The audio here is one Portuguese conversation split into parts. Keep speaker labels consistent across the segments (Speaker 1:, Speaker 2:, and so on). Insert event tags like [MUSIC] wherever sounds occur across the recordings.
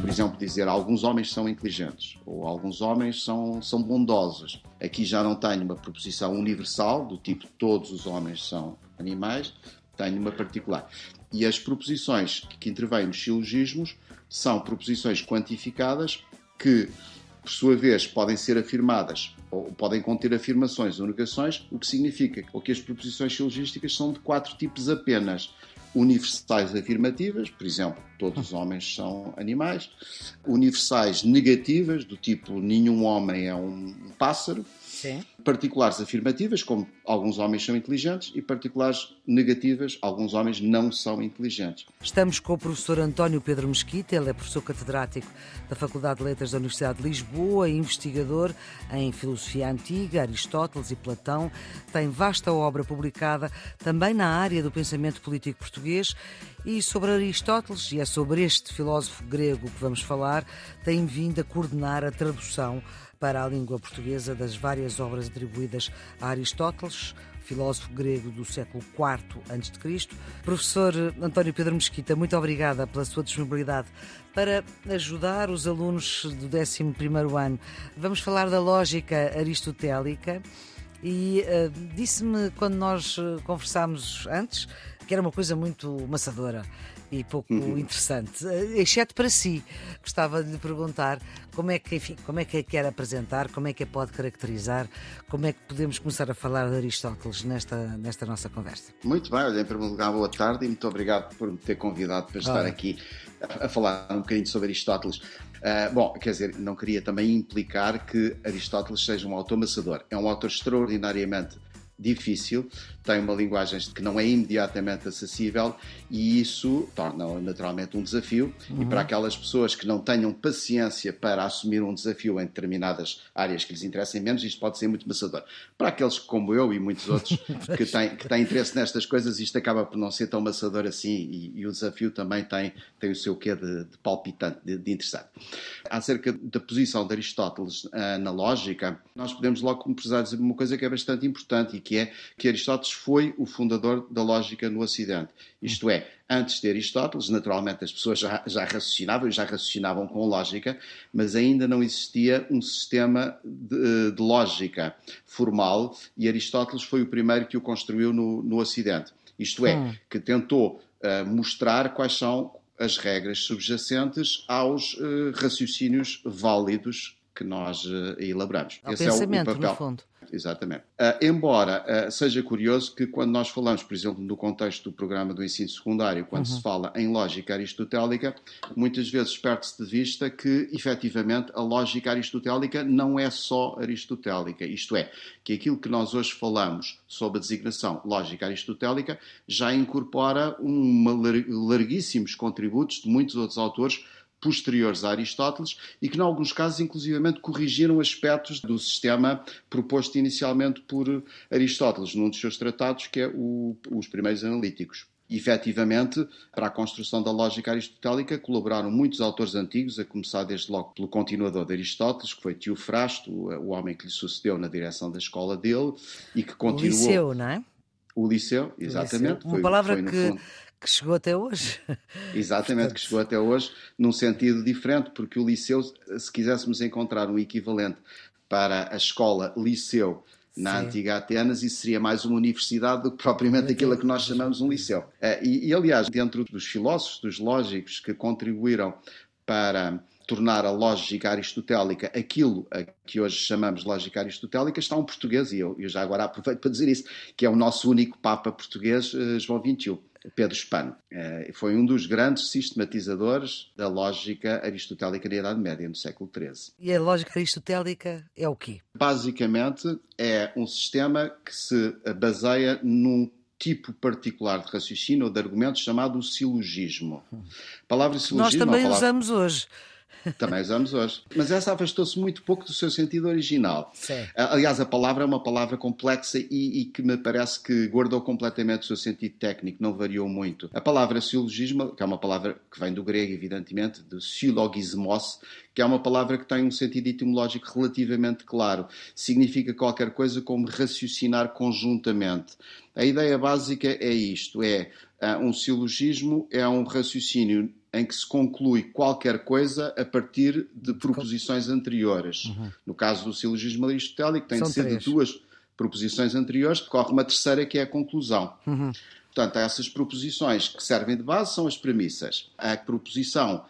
Speaker 1: Por exemplo, dizer alguns homens são inteligentes ou alguns homens são, são bondosos. Aqui já não tenho uma proposição universal, do tipo todos os homens são animais, tenho uma particular. E as proposições que intervêm nos silogismos são proposições quantificadas que, por sua vez, podem ser afirmadas ou podem conter afirmações ou negações, o que significa que as proposições silogísticas são de quatro tipos apenas. Universais afirmativas, por exemplo, todos os homens são animais, universais negativas, do tipo nenhum homem é um pássaro,
Speaker 2: Sim.
Speaker 1: Particulares afirmativas, como alguns homens são inteligentes, e particulares negativas, alguns homens não são inteligentes.
Speaker 2: Estamos com o professor António Pedro Mesquita, ele é professor catedrático da Faculdade de Letras da Universidade de Lisboa, investigador em filosofia antiga, Aristóteles e Platão, tem vasta obra publicada também na área do pensamento político português e sobre Aristóteles, e é sobre este filósofo grego que vamos falar, tem vindo a coordenar a tradução para a língua portuguesa das várias obras atribuídas a Aristóteles, filósofo grego do século IV a.C. Professor António Pedro Mesquita, muito obrigada pela sua disponibilidade para ajudar os alunos do 11º ano. Vamos falar da lógica aristotélica e uh, disse-me quando nós eh, conversámos antes que era uma coisa muito maçadora e pouco uhum. interessante, eh, exceto para si. Gostava de lhe perguntar como é que, enfim, como é que a quer apresentar, como é que a pode caracterizar, como é que podemos começar a falar de Aristóteles nesta, nesta nossa conversa.
Speaker 1: Muito bem, olha, em primeiro lugar, boa tarde e muito obrigado por me ter convidado para estar ah. aqui a, a, falar um bocadinho sobre Aristóteles. Uh, bom, quer dizer, não queria também implicar que Aristóteles seja um autor maçador. É um autor extraordinariamente difícil, tem uma linguagem que não é imediatamente acessível e isso torna naturalmente um desafio. Uhum. E para aquelas pessoas que não tenham paciência para assumir um desafio em determinadas áreas que lhes interessem menos, isto pode ser muito maçador. Para aqueles como eu e muitos outros [LAUGHS] que têm, que têm interesse nestas coisas, isto acaba por não ser tão maçador assim e, e o desafio também tem, tem o seu quê de, de palpitante, de, de, interessante. Acerca da posição de Aristóteles uh, na lógica, nós podemos logo começar a dizer uma coisa que é bastante importante e que é que Aristóteles foi o fundador da lógica no Ocidente. Isto é, antes de Aristóteles, naturalmente as pessoas já, já raciocinavam e já raciocinavam com lógica, mas ainda não existia um sistema de, de lógica formal e Aristóteles foi o primeiro que o construiu no, no Ocidente. Isto é, hum. que tentou uh, mostrar quais são as regras subjacentes aos uh, raciocínios válidos que nós uh, elaboramos.
Speaker 2: Ao Esse pensamento, é o, o papel. no fundo
Speaker 1: exatamente. Uh, embora uh, seja curioso que quando nós falamos, por exemplo, no contexto do programa do ensino secundário, quando uhum. se fala em lógica aristotélica, muitas vezes perde-se de vista que, efetivamente, a lógica aristotélica não é só aristotélica. Isto é, que aquilo que nós hoje falamos sob a designação lógica aristotélica já incorpora uma larguíssimos contributos de muitos outros autores posteriores a Aristóteles e que, em alguns casos, inclusivamente corrigiram aspectos do sistema proposto inicialmente por Aristóteles, num dos seus tratados, que é o, os primeiros analíticos. E, efetivamente, para a construção da lógica aristotélica colaboraram muitos autores antigos, a começar desde logo pelo continuador de Aristóteles, que foi Teofrasto, o homem que lhe sucedeu na direção da escola dele e que continuou.
Speaker 2: O Liceu, não é?
Speaker 1: O Liceu, exatamente. O
Speaker 2: liceu. Uma foi, palavra foi, que, fundo que chegou até hoje.
Speaker 1: Exatamente, que chegou até hoje num sentido diferente, porque o liceu, se quiséssemos encontrar um equivalente para a escola liceu na Sim. antiga Atenas, isso seria mais uma universidade do que propriamente aquilo a que nós chamamos um liceu. Eh, e, e, aliás, dentro dos filósofos, dos lógicos que contribuíram para tornar a lógica aristotélica aquilo a que hoje chamamos lógica aristotélica, está um português, e eu, eu já agora aproveito para dizer isso, que é o nosso único Papa português, eh, João XXI. Pedro Spano. Eh, foi um dos grandes sistematizadores da lógica aristotélica da Idade Média, no século XIII.
Speaker 2: E a lógica aristotélica é o quê?
Speaker 1: Basicamente, é um sistema que se baseia num tipo particular de raciocínio ou de argumentos chamado silogismo.
Speaker 2: A palavra silogismo... Nós também palavra... usamos hoje.
Speaker 1: Também usamos hoje. Mas essa afastou-se muito pouco do seu sentido original.
Speaker 2: Sim.
Speaker 1: Aliás, a palavra é uma palavra complexa e, e, que me parece que guardou completamente o seu sentido técnico, não variou muito. A palavra silogismo, que é uma palavra que vem do grego, evidentemente, de silogismos, que é uma palavra que tem um sentido etimológico relativamente claro. Significa qualquer coisa como raciocinar conjuntamente. A ideia básica é isto: é uh, um silogismo é um raciocínio em que se conclui qualquer coisa a partir de proposições anteriores. Uhum. No caso do silogismo aristotélico, tem São de ser três. de duas proposições anteriores, corre uma terceira que é a conclusão. Uhum. Portanto, essas proposições que servem de base são as premissas. A proposição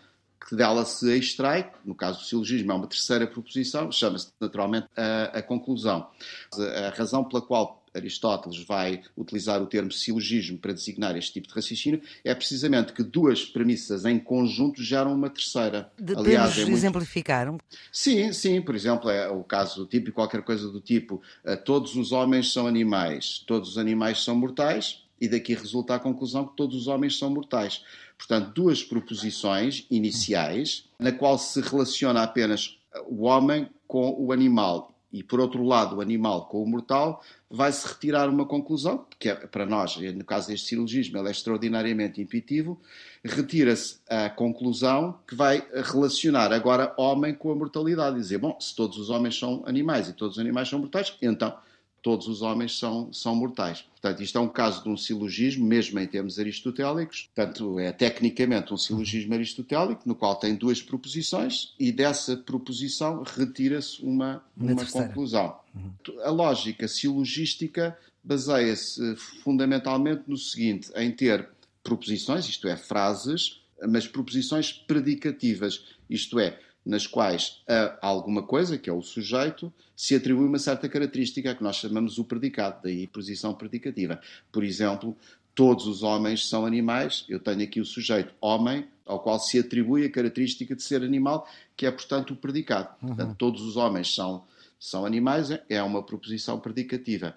Speaker 1: que dela se extrai, no caso do silogismo é uma terceira proposição, chama-se naturalmente a, a conclusão. A, razão pela qual Aristóteles vai utilizar o termo silogismo para designar este tipo de raciocínio, é precisamente que duas premissas em conjunto geram uma terceira.
Speaker 2: De, Aliás, é muito... exemplificar?
Speaker 1: Sim, sim. Por exemplo, é o caso típico, qualquer coisa do tipo: todos os homens são animais, todos os animais são mortais, e daqui resulta a conclusão que todos os homens são mortais. Portanto, duas proposições iniciais, na qual se relaciona apenas o homem com o animal e, por outro lado, o animal com o mortal, vai-se retirar uma conclusão, que é, para nós, no caso deste silogismo, ele é extraordinariamente intuitivo, retira-se a conclusão que vai relacionar agora homem com a mortalidade, dizer, bom, se todos os homens são animais e todos os animais são mortais, então todos os homens são, são mortais. Portanto, isto é um caso de um silogismo, mesmo em termos aristotélicos. Portanto, é tecnicamente um silogismo aristotélico, no qual tem duas proposições e dessa proposição retira-se uma, uma conclusão. Uhum. A lógica silogística baseia-se fundamentalmente no seguinte, em ter proposições, isto é, frases, mas proposições predicativas, isto é, nas quais a alguma coisa, que é o sujeito, se atribui uma certa característica que nós chamamos o predicado, daí posição predicativa. Por exemplo, todos os homens são animais, eu tenho aqui o sujeito homem, ao qual se atribui a característica de ser animal, que é, portanto, o predicado. Uhum. Portanto, todos os homens são, são animais, é uma proposição predicativa.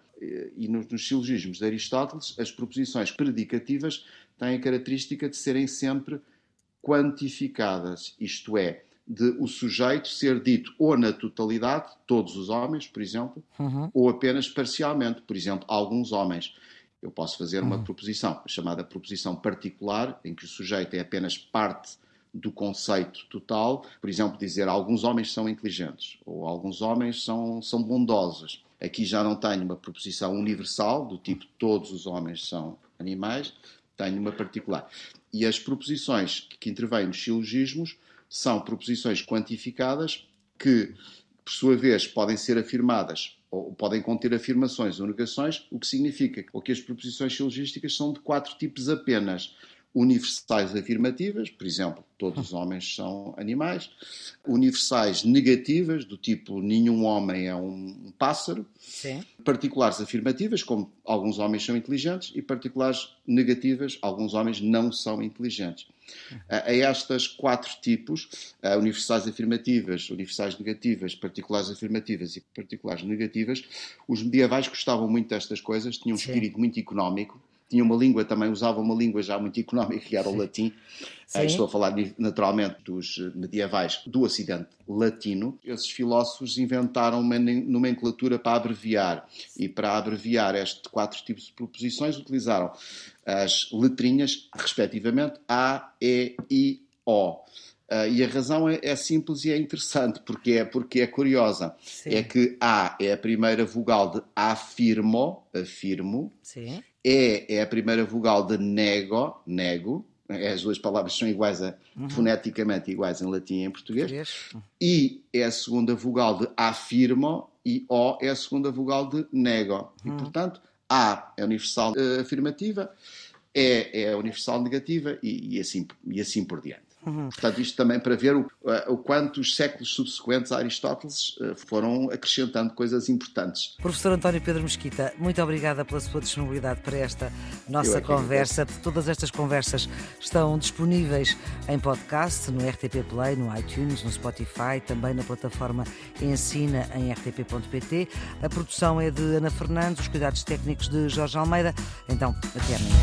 Speaker 1: E nos, nos silogismos de Aristóteles, as proposições predicativas têm a característica de serem sempre quantificadas, isto é, de o sujeito ser dito ou na totalidade, todos os homens, por exemplo, uhum. ou apenas parcialmente, por exemplo, alguns homens. Eu posso fazer uma uhum. proposição chamada proposição particular, em que o sujeito é apenas parte do conceito total, por exemplo, dizer alguns homens são inteligentes ou alguns homens são, são bondosos. Aqui já não tenho uma proposição universal, do tipo todos os homens são animais, tenho uma particular. E as proposições que intervêm nos silogismos são proposições quantificadas que, por sua vez, podem ser afirmadas ou podem conter afirmações ou negações, o que significa que as proposições silogísticas são de quatro tipos apenas universais afirmativas, por exemplo, todos os homens são animais, universais negativas, do tipo nenhum homem é um pássaro, Sim. particulares afirmativas, como alguns homens são inteligentes, e particulares negativas, alguns homens não são inteligentes. A estas quatro tipos, universais afirmativas, universais negativas, particulares afirmativas e particulares negativas, os medievais gostavam muito destas coisas, tinham um Sim. espírito muito económico, tinha uma língua também, usava uma língua já muito económica, que era o latim. Uh, estou a falar naturalmente dos medievais do Ocidente latino. Esses filósofos inventaram uma nomenclatura para abreviar. E para abreviar estes quatro tipos de proposições, utilizaram as letrinhas, respectivamente, A, E, I, O. Uh, e a razão é, é, simples e é interessante, porque é, porque é curiosa. Sim. É que A é a primeira vogal de afirmo, afirmo. Sim. E é a primeira vogal de nego, nego. As duas palavras são iguais, a, uhum. foneticamente iguais em latim e em português. português. I é a segunda vogal de afirmo e O é a segunda vogal de nego. Uhum. E, portanto, A é universal uh, afirmativa, E é universal negativa e, e, assim, e assim por diante. Uhum. Portanto, isto também para ver o, eh, o quanto os séculos subsequentes a Aristóteles eh, foram acrescentando coisas importantes.
Speaker 2: Professor António Pedro Mesquita, muito obrigada pela sua disponibilidade para esta nossa é conversa. Todas estas conversas estão disponíveis em podcast, no RTP Play, no iTunes, no Spotify, também na plataforma Ensina em rtp.pt. A produção é de Ana Fernandes, os cuidados técnicos de Jorge Almeida. Então, até amanhã.